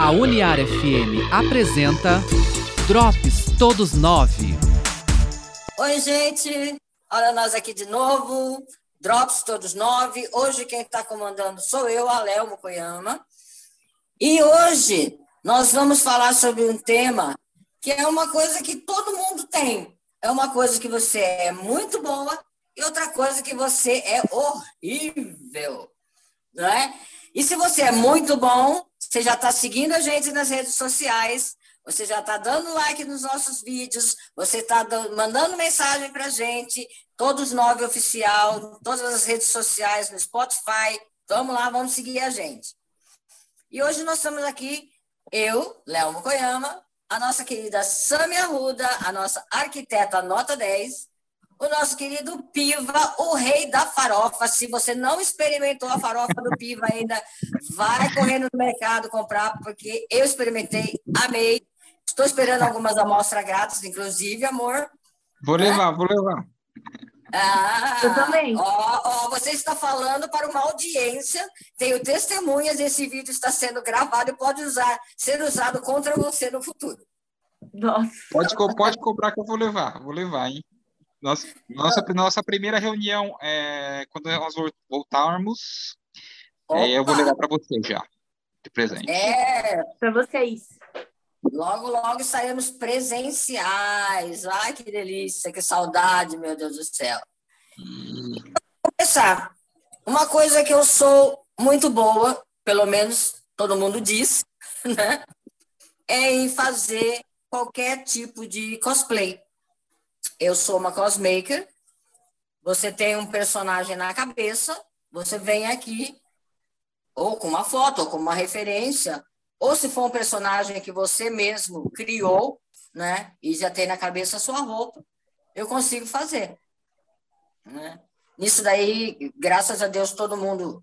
A Uniar FM apresenta Drops Todos Nove. Oi, gente. Olha nós aqui de novo. Drops Todos Nove. Hoje quem está comandando sou eu, a Léo Mukoyama. E hoje nós vamos falar sobre um tema que é uma coisa que todo mundo tem. É uma coisa que você é muito boa e outra coisa que você é horrível. Não é? E se você é muito bom, você já está seguindo a gente nas redes sociais, você já está dando like nos nossos vídeos, você está mandando mensagem para a gente, todos nove oficial, todas as redes sociais, no Spotify. Vamos lá, vamos seguir a gente. E hoje nós estamos aqui, eu, Léo Mokoyama, a nossa querida Samia Ruda, a nossa arquiteta nota 10, o nosso querido Piva, o rei da farofa. Se você não experimentou a farofa do Piva ainda, vai correndo no mercado comprar, porque eu experimentei, amei. Estou esperando algumas amostras grátis, inclusive, amor. Vou levar, vou levar. Ah, eu também. Ó, ó, você está falando para uma audiência, tenho testemunhas, esse vídeo está sendo gravado e pode usar, ser usado contra você no futuro. Nossa. Pode, pode cobrar que eu vou levar, vou levar, hein? Nossa, nossa, nossa primeira reunião, é, quando nós voltarmos, é, eu vou levar para você já, de presente. É, para vocês. Logo, logo saímos presenciais. Ai, que delícia, que saudade, meu Deus do céu. Hum. Vou começar. Uma coisa que eu sou muito boa, pelo menos todo mundo diz, né? É em fazer qualquer tipo de cosplay. Eu sou uma cosmaker. Você tem um personagem na cabeça, você vem aqui, ou com uma foto, ou com uma referência, ou se for um personagem que você mesmo criou, né, e já tem na cabeça a sua roupa, eu consigo fazer. Né? Isso daí, graças a Deus, todo mundo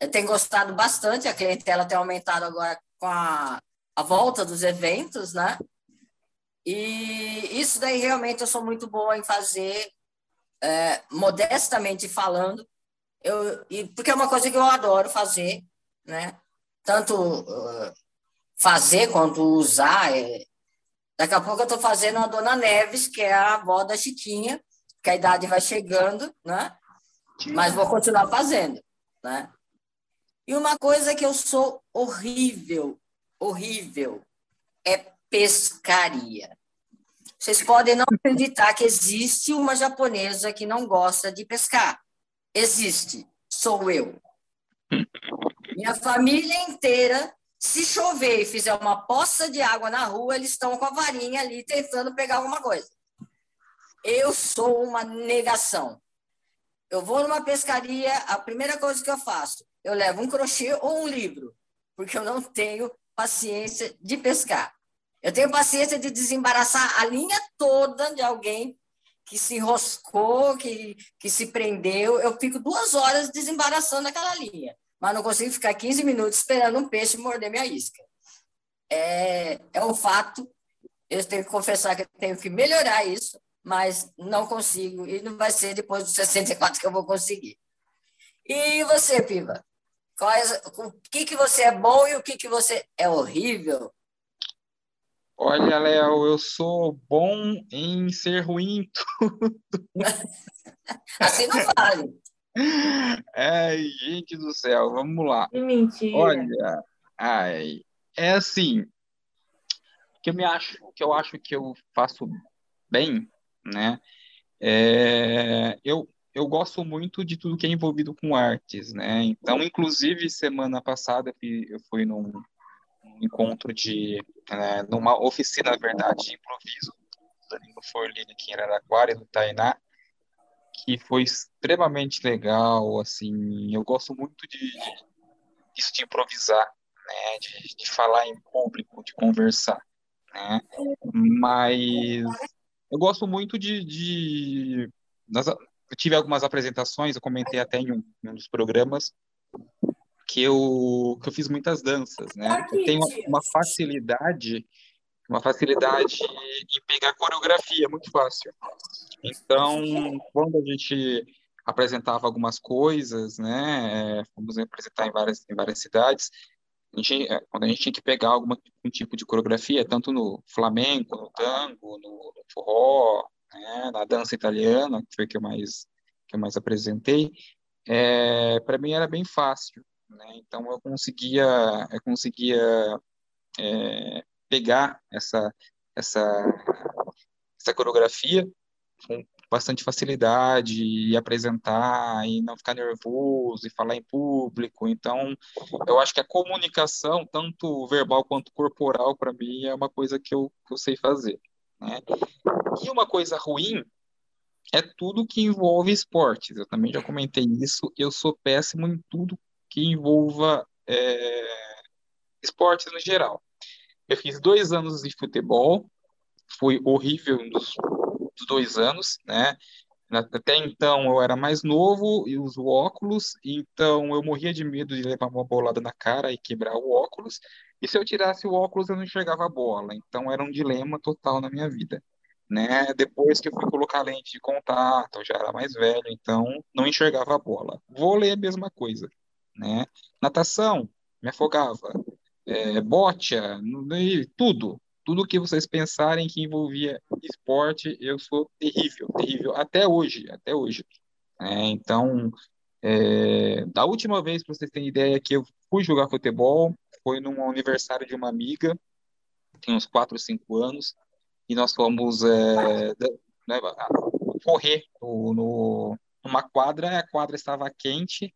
eh, tem gostado bastante, a clientela tem aumentado agora com a, a volta dos eventos, né? E isso daí realmente eu sou muito boa em fazer, é, modestamente falando, eu, e, porque é uma coisa que eu adoro fazer, né? Tanto uh, fazer quanto usar. É... Daqui a pouco eu estou fazendo a Dona Neves, que é a avó da Chiquinha, que a idade vai chegando, né? Mas vou continuar fazendo, né? E uma coisa que eu sou horrível, horrível, é pescaria. Vocês podem não acreditar que existe uma japonesa que não gosta de pescar. Existe, sou eu. Minha família inteira se chover e fizer uma poça de água na rua, eles estão com a varinha ali tentando pegar alguma coisa. Eu sou uma negação. Eu vou numa pescaria, a primeira coisa que eu faço, eu levo um crochê ou um livro, porque eu não tenho paciência de pescar. Eu tenho paciência de desembaraçar a linha toda de alguém que se enroscou, que, que se prendeu. Eu fico duas horas desembaraçando aquela linha mas não consigo ficar 15 minutos esperando um peixe morder minha isca. É, é um fato, eu tenho que confessar que eu tenho que melhorar isso, mas não consigo, e não vai ser depois dos 64 que eu vou conseguir. E você, Piva? Quais, o que, que você é bom e o que, que você é horrível? Olha, Léo, eu sou bom em ser ruim em tudo. assim não vale. Ai, gente do céu, vamos lá. Que mentira. Olha, ai, é assim, que eu me acho, que eu acho que eu faço bem, né? É, eu, eu gosto muito de tudo que é envolvido com artes, né? Então, inclusive, semana passada eu fui, eu fui num, encontro de, né, numa oficina, na verdade, de improviso, no Forlini, aqui em Araraquara, no Tainá, que foi extremamente legal, assim, eu gosto muito de, de, de improvisar, né, de, de falar em público, de conversar, né, mas eu gosto muito de, de eu tive algumas apresentações, eu comentei até em um, em um dos programas, que eu, que eu fiz muitas danças, né, eu tenho uma facilidade uma facilidade em pegar coreografia, muito fácil. Então, quando a gente apresentava algumas coisas, né, fomos apresentar em várias, em várias cidades, a gente, é, quando a gente tinha que pegar algum um tipo de coreografia, tanto no flamenco, no tango, no, no forró, né, na dança italiana, que foi que eu mais que eu mais apresentei, é, para mim era bem fácil, né? Então eu conseguia eu conseguia é, pegar essa essa essa coreografia com bastante facilidade e apresentar e não ficar nervoso e falar em público. Então, eu acho que a comunicação, tanto verbal quanto corporal, para mim, é uma coisa que eu, que eu sei fazer. Né? E uma coisa ruim é tudo que envolve esportes. Eu também já comentei isso. Eu sou péssimo em tudo que envolva é, esportes no geral. Eu fiz dois anos de futebol, foi horrível nos dois anos, né? Até então eu era mais novo e uso óculos, então eu morria de medo de levar uma bolada na cara e quebrar o óculos. E se eu tirasse o óculos eu não enxergava a bola, então era um dilema total na minha vida. Né? Depois que eu fui colocar lente de contato, eu já era mais velho, então não enxergava a bola. Vôlei é a mesma coisa, né? Natação, me afogava. É, bocha, tudo, tudo que vocês pensarem que envolvia esporte, eu sou terrível, terrível, até hoje, até hoje. É, então, é, da última vez, para vocês terem ideia, que eu fui jogar futebol, foi num aniversário de uma amiga, tem uns 4 ou 5 anos, e nós fomos é, né, correr no, no, numa quadra, a quadra estava quente,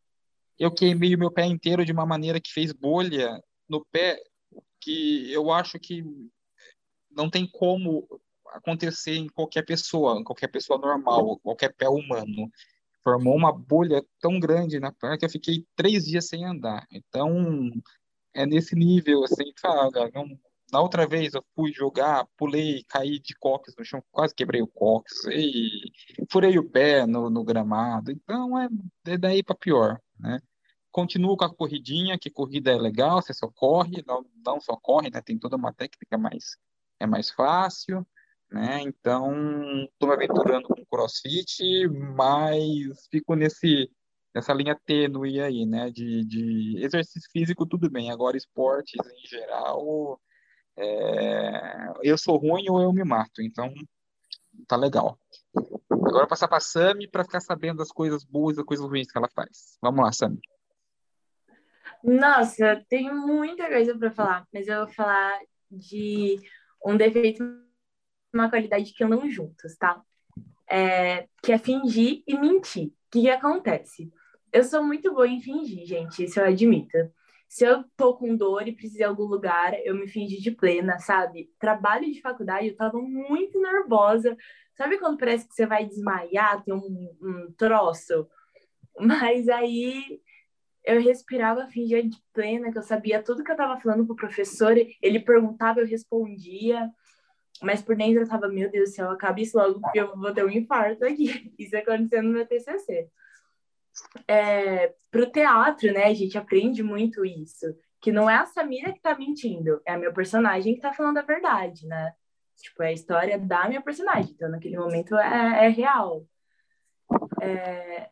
eu queimei o meu pé inteiro de uma maneira que fez bolha no pé, que eu acho que não tem como acontecer em qualquer pessoa, em qualquer pessoa normal, qualquer pé humano. Formou uma bolha tão grande na perna que eu fiquei três dias sem andar. Então, é nesse nível, assim, cara, não, na outra vez eu fui jogar, pulei, caí de coques no chão, quase quebrei o coques, e furei o pé no, no gramado. Então, é, é daí para pior, né? Continuo com a corridinha, que corrida é legal, você só corre, não, não só corre, né? Tem toda uma técnica mais é mais fácil, né? Então, estou me aventurando com crossfit, mas fico nesse, nessa linha tênue aí, né? De, de exercício físico, tudo bem. Agora, esportes em geral, é... eu sou ruim ou eu me mato. Então, tá legal. Agora passar para a Sami para ficar sabendo das coisas boas e das coisas ruins que ela faz. Vamos lá, Sami. Nossa, tenho muita coisa para falar, mas eu vou falar de um defeito uma qualidade que andam juntos, tá? É, que é fingir e mentir. O que, que acontece? Eu sou muito boa em fingir, gente, isso eu admito. Se eu tô com dor e preciso a algum lugar, eu me fingi de plena, sabe? Trabalho de faculdade, eu tava muito nervosa. Sabe quando parece que você vai desmaiar, tem um, um troço? Mas aí eu respirava, fingia de plena, que eu sabia tudo que eu estava falando pro professor, ele perguntava, eu respondia, mas por dentro eu tava, meu Deus do céu, acabe isso logo, porque eu vou ter um infarto aqui. Isso aconteceu no meu TCC. É, pro teatro, né, a gente aprende muito isso, que não é a Samira que tá mentindo, é a meu personagem que tá falando a verdade, né? Tipo, é a história da minha personagem, então naquele momento é, é real. É,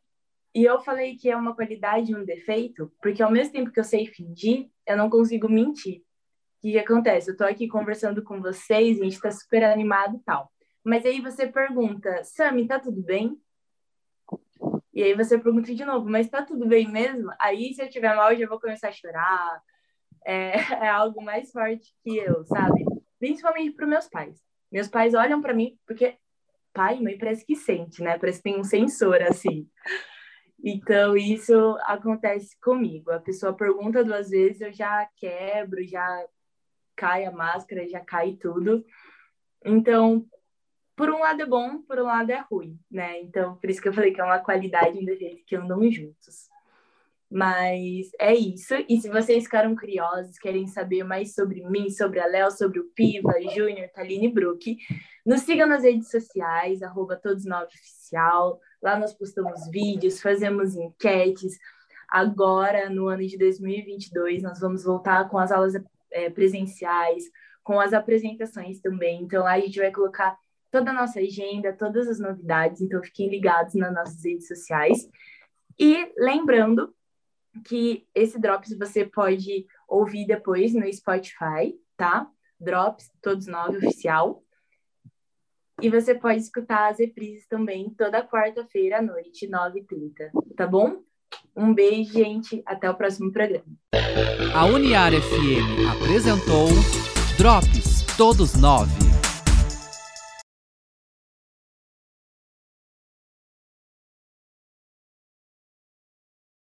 e eu falei que é uma qualidade e um defeito, porque ao mesmo tempo que eu sei fingir, eu não consigo mentir. O que, acontece? Eu tô aqui conversando com vocês, a gente tá super animado e tal. Mas aí você pergunta, Sami, tá tudo bem? E aí você pergunta de novo, mas tá tudo bem mesmo? Aí se eu tiver mal, eu já vou começar a chorar. É, é algo mais forte que eu, sabe? Principalmente para meus pais. Meus pais olham para mim, porque pai e mãe parece que sente, né? Parece que tem um sensor assim. Então, isso acontece comigo. A pessoa pergunta duas vezes, eu já quebro, já cai a máscara, já cai tudo. Então, por um lado é bom, por um lado é ruim, né? Então, por isso que eu falei que é uma qualidade e um que andam juntos. Mas é isso. E se vocês ficaram curiosos, querem saber mais sobre mim, sobre a Léo, sobre o Piva, Júnior, Taline Brook, nos sigam nas redes sociais, arroba todos oficial. Lá nós postamos vídeos, fazemos enquetes. Agora, no ano de 2022, nós vamos voltar com as aulas é, presenciais, com as apresentações também. Então, lá a gente vai colocar toda a nossa agenda, todas as novidades. Então, fiquem ligados nas nossas redes sociais. E lembrando que esse Drops você pode ouvir depois no Spotify, tá? Drops, todos nove, oficial. E você pode escutar as reprises também toda quarta-feira à noite, 9h30, tá bom? Um beijo, gente. Até o próximo programa. A Uniar FM apresentou Drops Todos Nove.